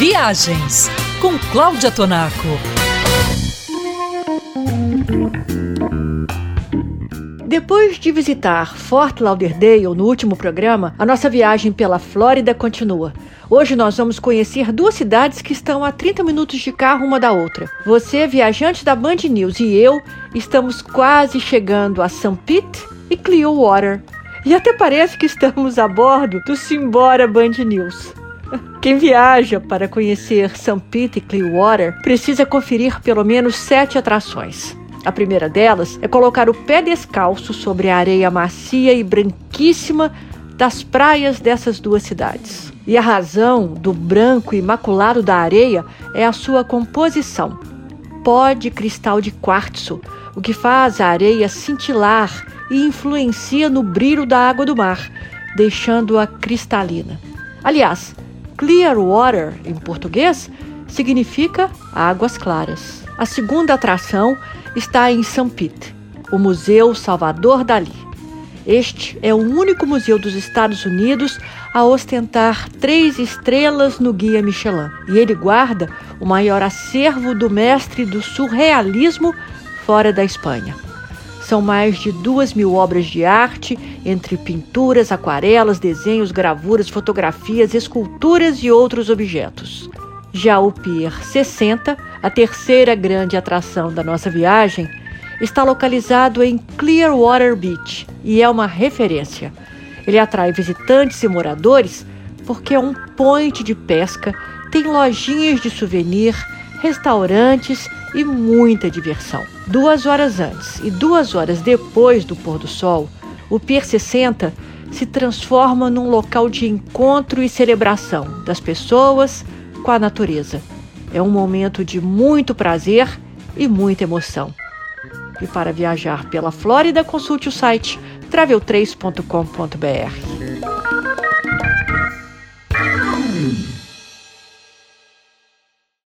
Viagens com Cláudia Tonaco. Depois de visitar Fort Lauderdale no último programa, a nossa viagem pela Flórida continua. Hoje nós vamos conhecer duas cidades que estão a 30 minutos de carro uma da outra. Você, viajante da Band News, e eu estamos quase chegando a St. Pete e Clearwater. E até parece que estamos a bordo do Simbora Band News. Quem viaja para conhecer St. Pete e Clearwater precisa conferir pelo menos sete atrações. A primeira delas é colocar o pé descalço sobre a areia macia e branquíssima das praias dessas duas cidades. E a razão do branco imaculado da areia é a sua composição. Pó de cristal de quartzo, o que faz a areia cintilar e influencia no brilho da água do mar, deixando-a cristalina. Aliás, Clear water, em português, significa águas claras. A segunda atração está em São Pete, o Museu Salvador Dali. Este é o único museu dos Estados Unidos a ostentar três estrelas no Guia Michelin. E ele guarda o maior acervo do mestre do surrealismo fora da Espanha. São mais de duas mil obras de arte, entre pinturas, aquarelas, desenhos, gravuras, fotografias, esculturas e outros objetos. Já o Pier 60, a terceira grande atração da nossa viagem, está localizado em Clearwater Beach e é uma referência. Ele atrai visitantes e moradores porque é um point de pesca, tem lojinhas de souvenir, restaurantes e muita diversão. Duas horas antes e duas horas depois do pôr do sol, o Pier 60 se transforma num local de encontro e celebração das pessoas com a natureza. É um momento de muito prazer e muita emoção. E para viajar pela Flórida, consulte o site travel3.com.br.